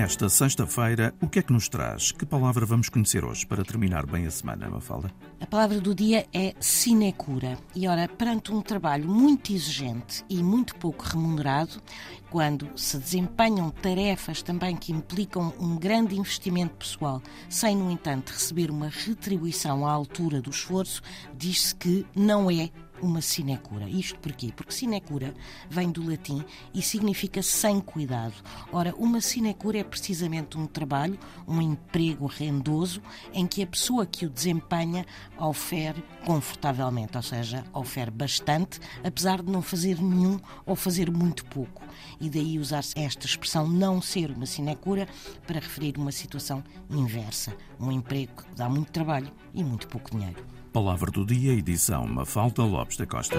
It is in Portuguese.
nesta sexta-feira, o que é que nos traz? Que palavra vamos conhecer hoje para terminar bem a semana, Mafalda? A palavra do dia é sinecura. E ora, perante um trabalho muito exigente e muito pouco remunerado, quando se desempenham tarefas também que implicam um grande investimento pessoal, sem, no entanto, receber uma retribuição à altura do esforço, diz-se que não é uma sinecura. Isto porquê? Porque sinecura vem do latim e significa sem cuidado. Ora, uma sinecura é precisamente um trabalho, um emprego rendoso, em que a pessoa que o desempenha ofere confortavelmente, ou seja, ofere bastante, apesar de não fazer nenhum ou fazer muito pouco. E daí usar-se esta expressão não ser uma sinecura para referir uma situação inversa, um emprego que dá muito trabalho e muito pouco dinheiro. Palavra do dia, edição Mafalda Lopes da Costa.